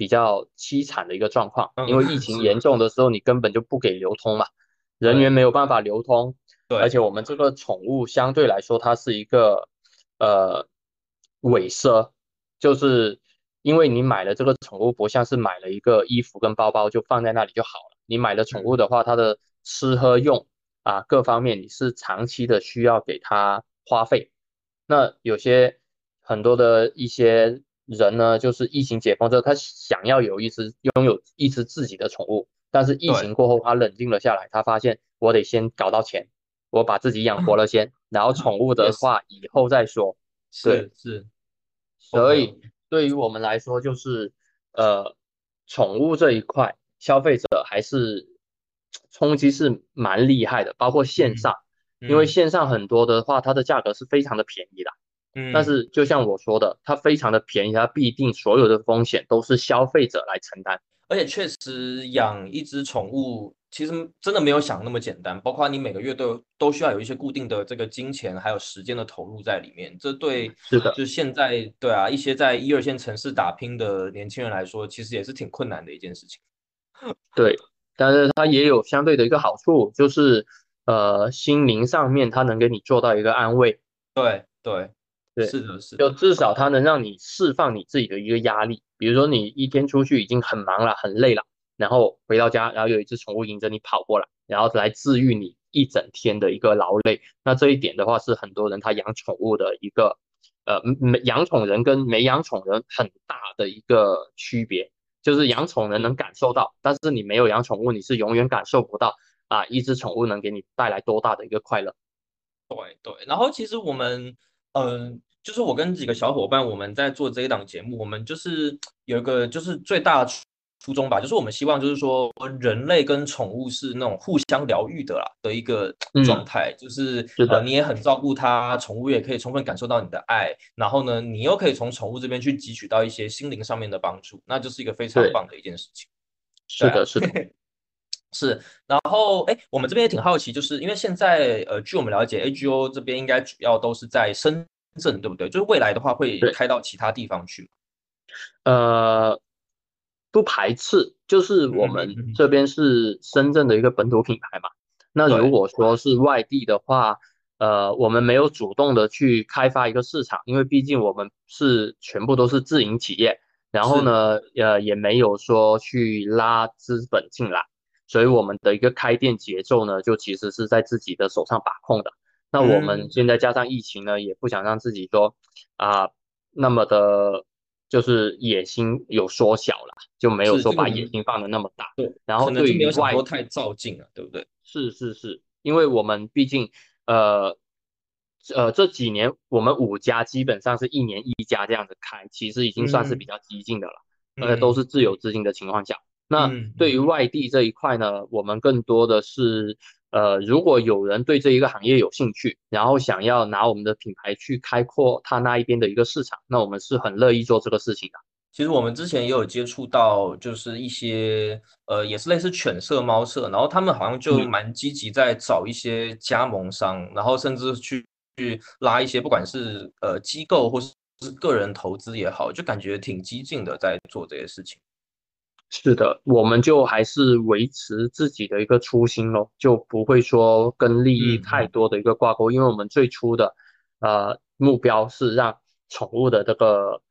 比较凄惨的一个状况。因为疫情严重的时候，你根本就不给流通嘛，人员没有办法流通。对，而且我们这个宠物相对来说，它是一个呃尾奢，就是因为你买了这个宠物，不像是买了一个衣服跟包包就放在那里就好了。你买了宠物的话，它的吃喝用。啊，各方面你是长期的需要给它花费。那有些很多的一些人呢，就是疫情解封之后，他想要有一只拥有一只自己的宠物，但是疫情过后他冷静了下来，他发现我得先搞到钱，我把自己养活了先，然后宠物的话以后再说。是是，所以对于我们来说，就是呃，宠物这一块，消费者还是。冲击是蛮厉害的，包括线上，因为线上很多的话，它的价格是非常的便宜的。嗯，但是就像我说的，它非常的便宜，它必定所有的风险都是消费者来承担。而且确实养一只宠物，其实真的没有想那么简单，包括你每个月都都需要有一些固定的这个金钱还有时间的投入在里面。这对是的，就现在对啊，一些在一二线城市打拼的年轻人来说，其实也是挺困难的一件事情。对。但是它也有相对的一个好处，就是呃心灵上面它能给你做到一个安慰。对对对，是的，是。就至少它能让你释放你自己的一个压力。比如说你一天出去已经很忙了、很累了，然后回到家，然后有一只宠物迎着你跑过来，然后来治愈你一整天的一个劳累。那这一点的话，是很多人他养宠物的一个呃没养宠人跟没养宠人很大的一个区别。就是养宠人能感受到，但是你没有养宠物，你是永远感受不到啊！一只宠物能给你带来多大的一个快乐？对对。然后其实我们，嗯，就是我跟几个小伙伴，我们在做这一档节目，我们就是有一个就是最大。初衷吧，就是我们希望，就是说人类跟宠物是那种互相疗愈的啦的一个状态，就是呃你也很照顾它，宠物也可以充分感受到你的爱，然后呢，你又可以从宠物这边去汲取到一些心灵上面的帮助，那就是一个非常棒的一件事情。是的，是的，是。然后哎，我们这边也挺好奇，就是因为现在呃，据我们了解，AGO 这边应该主要都是在深圳，对不对？就是未来的话会开到其他地方去呃。不排斥，就是我们这边是深圳的一个本土品牌嘛。那如果说是外地的话，呃，我们没有主动的去开发一个市场，因为毕竟我们是全部都是自营企业，然后呢，呃，也没有说去拉资本进来，所以我们的一个开店节奏呢，就其实是在自己的手上把控的。那我们现在加上疫情呢，也不想让自己说啊那么的。就是野心有缩小了，就没有说把野心放的那么大。对，然后对于外太照进了，对不对？是是是，因为我们毕竟呃呃这几年我们五家基本上是一年一家这样子开，其实已经算是比较激进的了，而且都是自有资金的情况下。那嗯对于外地这一块呢，我们更多的是呃，如果有人对这一个行业有兴趣，然后想要拿我们的品牌去开阔他那一边的一个市场，那我们是很乐意做这个事情的。其实我们之前也有接触到，就是一些呃，也是类似犬舍、猫舍，然后他们好像就嗯蛮积极在找一些加盟商，然后甚至去去拉一些不管是呃机构或是是个人投资也好，就感觉挺激进的在做这些事情。是的，我们就还是维持自己的一个初心咯，就不会说跟利益嗯太多的一个挂钩，因为我们最初的呃目标是让宠物的这个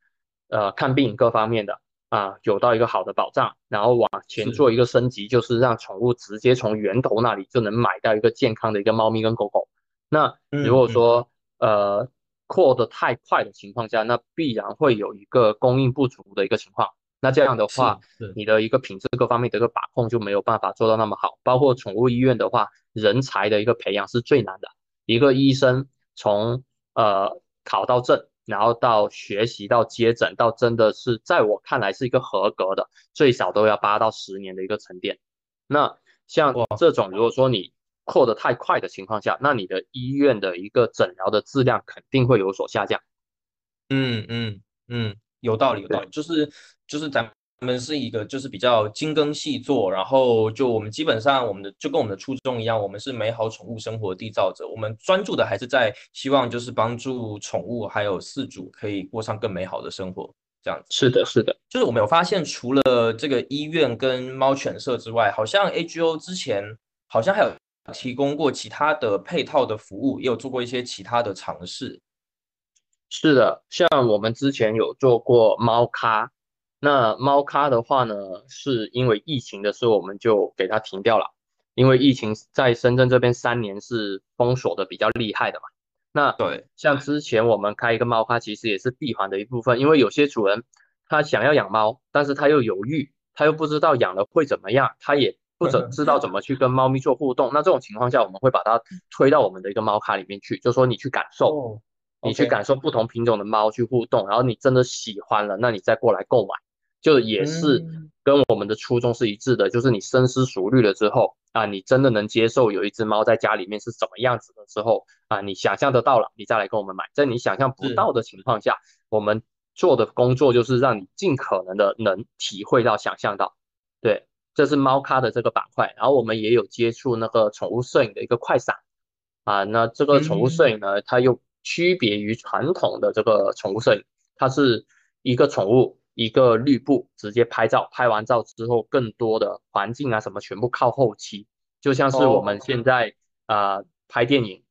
呃看病各方面的啊有到一个好的保障，然后往前做一个升级，就是让宠物直接从源头那里就能买到一个健康的一个猫咪跟狗狗。那如果嗯嗯说呃扩得太快的情况下，那必然会有一个供应不足的一个情况。那这样的话，你的一个品质各方面的一个把控就没有办法做到那么好。包括宠物医院的话，人才的一个培养是最难的。一个医生从呃考到证，然后到学习到接诊，到真的是在我看来是一个合格的，最少都要八到十年的一个沉淀。那像哇这种，如果说你扩得太快的情况下，那你的医院的一个诊疗的质量肯定会有所下降。嗯嗯嗯，有道理，有道理，就是就是咱们是一个就是比较精耕细作，然后就我们基本上我们的就跟我们的初衷一样，我们是美好宠物生活缔造者，我们专注的还是在希望就是帮助宠物还有饲主可以过上更美好的生活，这样子。是的，是的。就是我们有发现，除了这个医院跟猫犬舍之外，好像 AGO 之前好像还有提供过其他的配套的服务，也有做过一些其他的尝试。是的，像我们之前有做过猫咖，那猫咖的话呢，是因为疫情的时候我们就给它停掉了，因为疫情在深圳这边三年是封锁的比较厉害的嘛。那对，像之前我们开一个猫咖，其实也是闭环的一部分，因为有些主人他想要养猫，但是他又犹豫，他又不知道养了会怎么样，他也不怎 知道怎么去跟猫咪做互动。那这种情况下，我们会把它推到我们的一个猫咖里面去，就说你去感受。哦你去感受不同品种的猫去互动，然后你真的喜欢了，那你再过来购买，就也是嗯。跟我们的初衷是一致的，就是你深思熟虑了之后啊，你真的能接受有一只猫在家里面是怎么样子的时候啊，你想象得到了，你再来跟我们买，在你想象不到的情况下，我们做的工作就是让你尽可能的能体会到、想象到，对，这是猫咖的这个板块，然后我们也有接触那个宠物摄影的一个快闪。啊，那这个宠物摄影呢，它又区别于传统的这个宠物摄影，它是一个宠物一个绿布直接拍照，拍完照之后，更多的环境啊什么全部靠后期，就像是我们现在啊、呃拍电影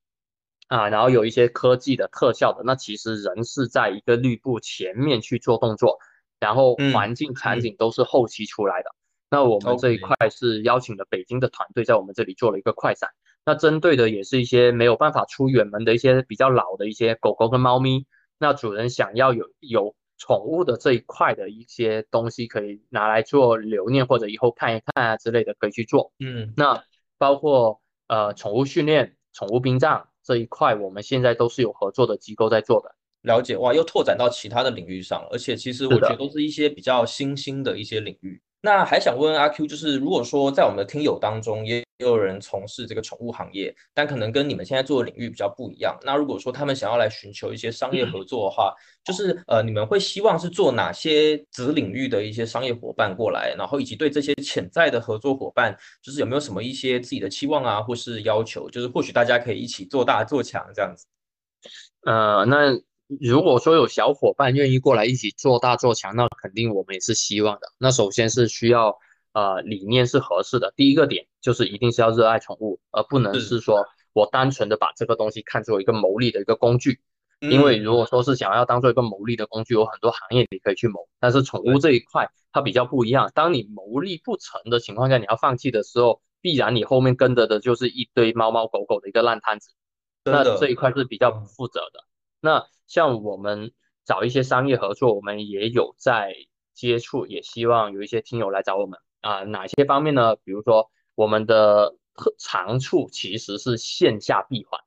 啊，然后有一些科技的特效的，那其实人是在一个绿布前面去做动作，然后嗯环境场景都是后期出来的。那我们这一块是邀请了北京的团队在我们这里做了一个快闪。那针对的也是一些没有办法出远门的一些比较老的一些狗狗跟猫咪，那主人想要有有宠物的这一块的一些东西可以拿来做留念或者以后看一看啊之类的可以去做。嗯那包括呃宠物训练、宠物殡葬这一块，我们现在都是有合作的机构在做的。了解哇，又拓展到其他的领域上了，而且其实我觉得都是一些比较新兴的一些领域。那还想问问阿 Q，就是如果说在我们的听友当中也有人从事这个宠物行业，但可能跟你们现在做的领域比较不一样，那如果说他们想要来寻求一些商业合作的话，就是呃，你们会希望是做哪些子领域的一些商业伙伴过来，然后以及对这些潜在的合作伙伴，就是有没有什么一些自己的期望啊，或是要求，就是或许大家可以一起做大做强这样子。呃，那如果说有小伙伴愿意过来一起做大做强，那肯定我们也是希望的。那首先是需要呃理念是合适的，第一个点就是一定是要热爱宠物，而不能是是说我单纯的把这个东西看作一个牟利的一个工具。因为嗯如果说是想要当做一个牟利的工具，有很多行业你可以去谋，但是宠物这一块它比较不一样。当你牟利不成的情况下，你要放弃的时候，必然你后面跟着的就是一堆猫猫狗狗的一个烂摊子。那这一块是比较不嗯负责的。那像我们找一些商业合作，我们也有在接触，也希望有一些听友来找我们啊。哪些方面呢？比如说我们的特长处其实是线下闭环，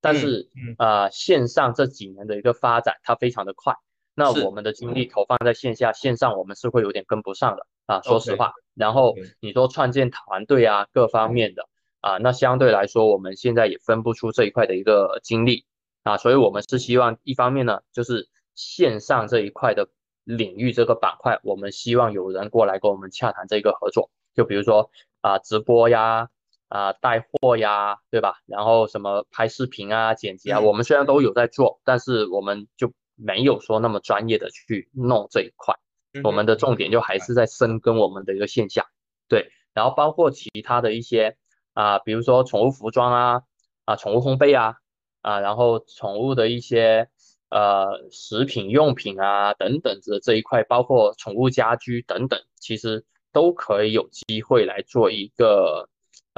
但是啊线上这几年的一个发展它非常的快，那我们的精力投放在线下，线上我们是会有点跟不上的啊，说实话。然后你说创建团队啊，各方面的。啊，那相对来说，我们现在也分不出这一块的一个精力啊，所以我们是希望一方面呢，就是线上这一块的领域这个板块，我们希望有人过来跟我们洽谈这个合作，就比如说啊直播呀，啊带货呀，对吧？然后什么拍视频啊、剪辑啊，我们虽然都有在做，但是我们就没有说那么专业的去弄这一块，我们的重点就还是在深耕我们的一个线下，对，然后包括其他的一些。啊，比如说宠物服装啊，啊，宠物烘焙啊，啊，然后宠物的一些呃食品用品啊等等的这一块，包括宠物家居等等，其实都可以有机会来做一个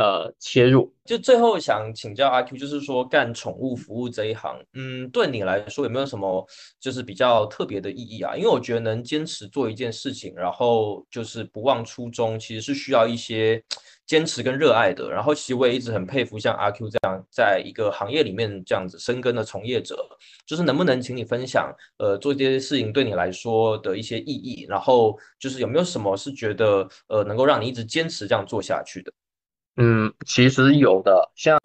呃切入。就最后想请教阿 Q，就是说干宠物服务这一行，嗯，对你来说有没有什么就是比较特别的意义啊？因为我觉得能坚持做一件事情，然后就是不忘初衷，其实是需要一些。坚持跟热爱的，然后其实我也一直很佩服像阿 Q 这样，在一个行业里面这样子深耕的从业者，就是能不能请你分享，呃，做这些事情对你来说的一些意义，然后就是有没有什么是觉得呃能够让你一直坚持这样做下去的？嗯，其实有的，像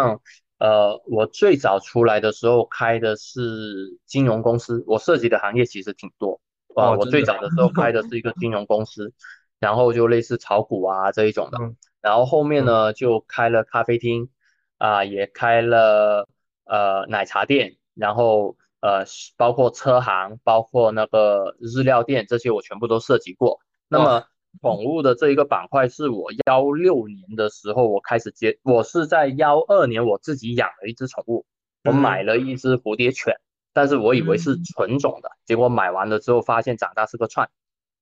呃我最早出来的时候开的是金融公司，我涉及的行业其实挺多。啊，我最早的时候开的是一个。金融公司，然后就类似炒股啊这一种的。然后后面呢，就开了咖啡厅，啊，也开了呃奶茶店，然后呃包括车行，包括那个日料店，这些我全部都涉及过。那么宠物的这一个板块是我幺六年的时候我开始接，我是在幺二年我自己养了一只宠物，我买了一只蝴蝶犬，但是我以为是纯种的，结果买完了之后发现长大是个串，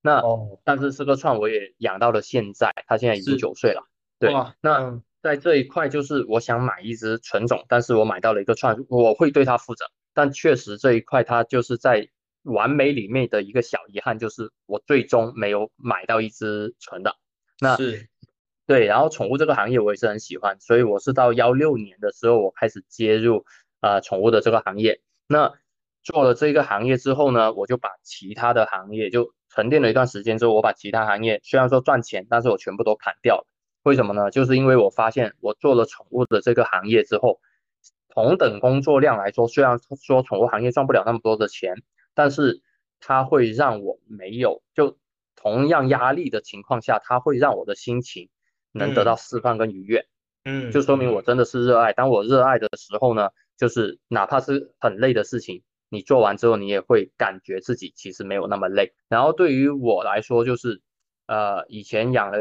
那但是是个串我也养到了现在，它现在已经九岁了。对，那在这一块就是我想买一只纯种，但是我买到了一个串，我会对它负责。但确实这一块它就是在完美里面的一个小遗憾，就是我最终没有买到一只纯的。那是，对，然后宠物这个行业我也是很喜欢，所以我是到幺六年的时候我开始接入啊宠物的这个行业。那做了这个行业之后呢，我就把其他的行业就沉淀了一段时间之后，我把其他行业虽然说赚钱，但是我全部都砍掉了。为什么呢？就是因为我发现我做了宠物的这个行业之后，同等工作量来说，虽然说宠物行业赚不了那么多的钱，但是它会让我没有就同样压力的情况下，它会让我的心情能得到释放跟愉悦。嗯，就说明我真的是热爱。当我热爱的时候呢，就是哪怕是很累的事情，你做完之后，你也会感觉自己其实没有那么累。然后对于我来说，就是呃以前养了。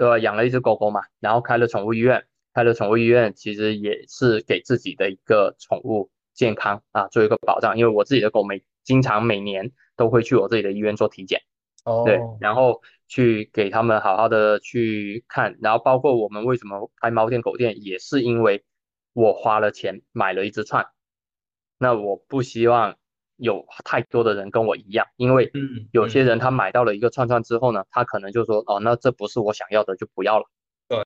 呃，养了一只狗狗嘛，然后开了宠物医院，开了宠物医院，其实也是给自己的一个宠物健康啊做一个保障，因为我自己的狗每经常每年都会去我自己的医院做体检，哦，对，然后去给他们好好的去看，然后包括我们为什么开猫店狗店，也是因为我花了钱买了一只串，那我不希望。有太多的人跟我一样，因为有些人他买到了一个串串之后呢，他可能就说哦，那这不是我想要的，就不要了。对，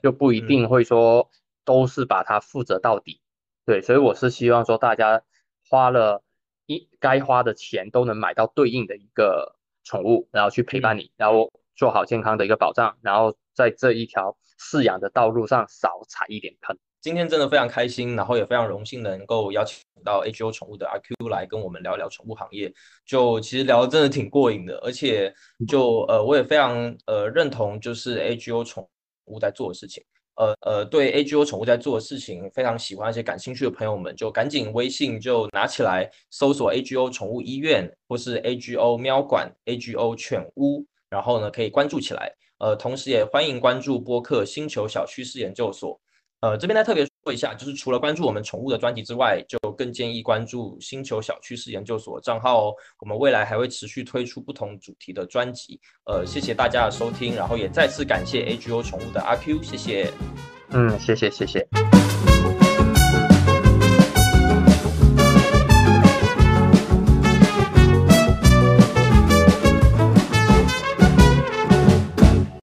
就不一定会说都是把它负责到底。对，所以我是希望说大家花了一该花的钱都能买到对应的一个宠物，然后去陪伴你，然后做好健康的一个保障，然后在这一条饲养的道路上少踩一点坑。今天真的非常开心，然后也非常荣幸能够邀请到 H O 宠物的阿 Q 来跟我们聊聊宠物行业。就其实聊的真的挺过瘾的，而且就呃我也非常呃认同就是 H O 宠物在做的事情。呃呃对 AGO 宠物在做的事情非常喜欢而且感兴趣的朋友们，就赶紧微信就拿起来搜索 AGO 宠物医院或是 AGO 喵馆 AGO 犬屋，然后呢可以关注起来。呃同时也欢迎关注播客星球小趋势研究所。呃，这边呢特别一下，就是除了关注我们宠物的专辑之外，就更建议关注星球小趋势研究所账号哦。我们未来还会持续推出不同主题的专辑。呃，谢谢大家的收听，然后也再次感谢 A G O 宠物的阿 Q，谢谢。嗯，谢谢谢谢。